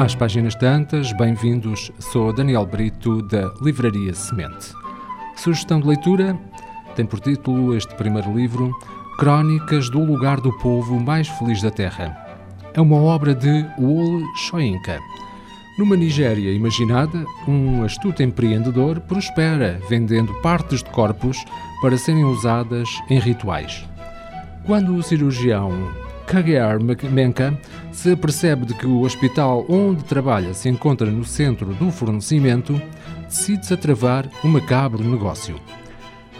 Às páginas tantas, bem-vindos. Sou Daniel Brito, da Livraria Semente. Sugestão de leitura tem por título este primeiro livro Crónicas do Lugar do Povo Mais Feliz da Terra. É uma obra de Wole Soyinka. Numa Nigéria imaginada, um astuto empreendedor prospera vendendo partes de corpos para serem usadas em rituais. Quando o cirurgião Kagear Menka se apercebe de que o hospital onde trabalha se encontra no centro do fornecimento, decide-se a travar um macabro negócio.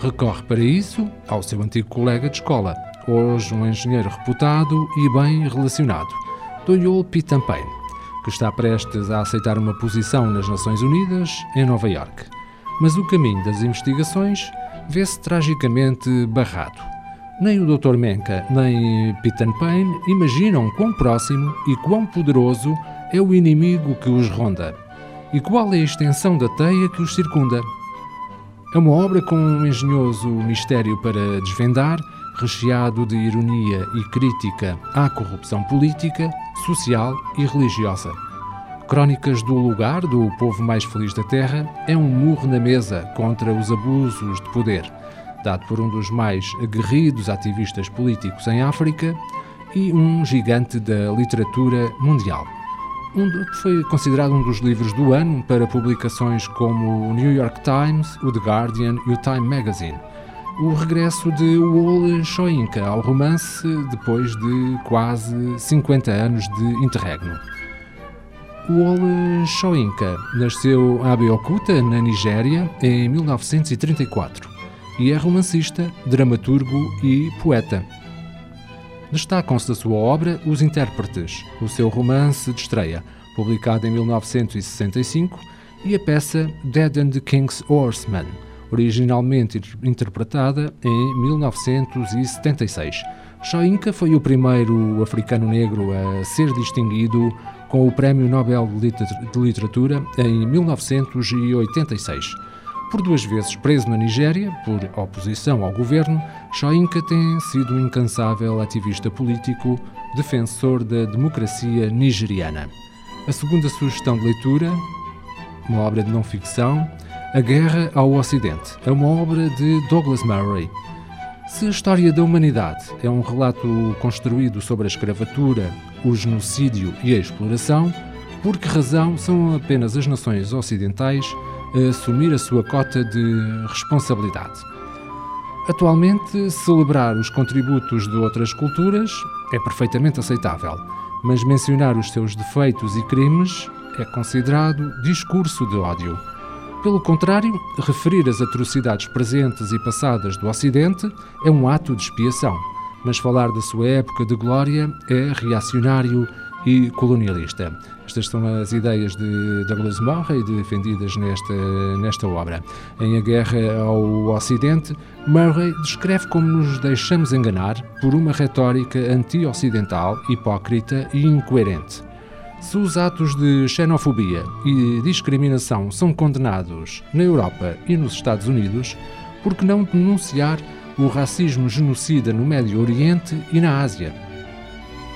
Recorre para isso ao seu antigo colega de escola, hoje um engenheiro reputado e bem relacionado, Doyol Pitampain, que está prestes a aceitar uma posição nas Nações Unidas em Nova York. Mas o caminho das investigações vê-se tragicamente barrado nem o Dr. Menka nem Peter Payne imaginam quão próximo e quão poderoso é o inimigo que os ronda e qual é a extensão da teia que os circunda. É uma obra com um engenhoso mistério para desvendar, recheado de ironia e crítica à corrupção política, social e religiosa. Crónicas do Lugar do Povo Mais Feliz da Terra é um murro na mesa contra os abusos de poder dado por um dos mais aguerridos ativistas políticos em África e um gigante da literatura mundial. Um, foi considerado um dos livros do ano para publicações como o New York Times, o The Guardian e o Time Magazine. O regresso de Wole Soyinka ao romance depois de quase 50 anos de interregno. Wole Soyinka nasceu em Abeokuta, na Nigéria, em 1934 e é romancista, dramaturgo e poeta. Destacam-se da sua obra Os Intérpretes, o seu romance de estreia, publicado em 1965, e a peça Dead and the King's Horseman, originalmente interpretada em 1976. Shoinka foi o primeiro africano negro a ser distinguido com o Prémio Nobel de Literatura em 1986. Por duas vezes preso na Nigéria por oposição ao governo, Shoinka tem sido um incansável ativista político, defensor da democracia nigeriana. A segunda sugestão de leitura, uma obra de não-ficção, A Guerra ao Ocidente, é uma obra de Douglas Murray. Se a história da humanidade é um relato construído sobre a escravatura, o genocídio e a exploração, por que razão são apenas as nações ocidentais a assumir a sua cota de responsabilidade. Atualmente, celebrar os contributos de outras culturas é perfeitamente aceitável, mas mencionar os seus defeitos e crimes é considerado discurso de ódio. Pelo contrário, referir as atrocidades presentes e passadas do Ocidente é um ato de expiação, mas falar da sua época de glória é reacionário e colonialista. Estas são as ideias de Douglas Murray defendidas nesta, nesta obra. Em A Guerra ao Ocidente, Murray descreve como nos deixamos enganar por uma retórica anti-ocidental, hipócrita e incoerente. Se os atos de xenofobia e discriminação são condenados na Europa e nos Estados Unidos, por que não denunciar o racismo genocida no Médio Oriente e na Ásia?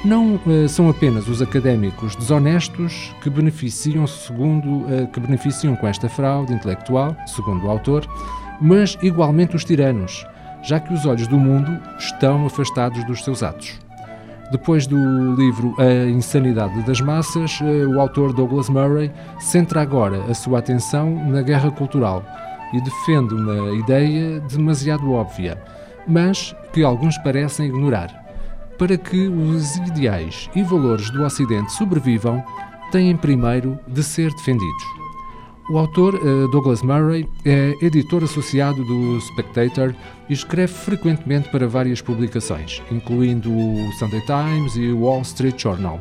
Não uh, são apenas os académicos desonestos que beneficiam segundo uh, que beneficiam com esta fraude intelectual, segundo o autor, mas igualmente os tiranos, já que os olhos do mundo estão afastados dos seus atos. Depois do livro A Insanidade das Massas, uh, o autor Douglas Murray centra agora a sua atenção na guerra cultural e defende uma ideia demasiado óbvia, mas que alguns parecem ignorar para que os ideais e valores do Ocidente sobrevivam, têm primeiro de ser defendidos. O autor eh, Douglas Murray é editor associado do Spectator e escreve frequentemente para várias publicações, incluindo o Sunday Times e o Wall Street Journal.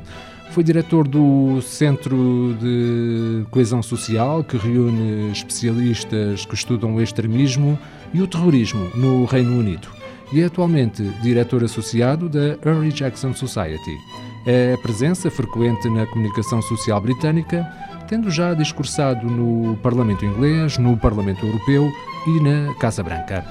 Foi diretor do Centro de Coesão Social, que reúne especialistas que estudam o extremismo e o terrorismo no Reino Unido e é atualmente diretor associado da Early Jackson Society. É presença frequente na comunicação social britânica, tendo já discursado no Parlamento Inglês, no Parlamento Europeu e na Casa Branca.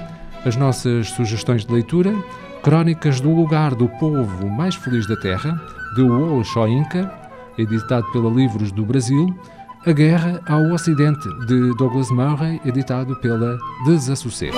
As nossas sugestões de leitura: Crónicas do Lugar do Povo Mais Feliz da Terra, de Wole Soyinka, editado pela Livros do Brasil, A Guerra ao Ocidente, de Douglas Murray, editado pela Desassossego.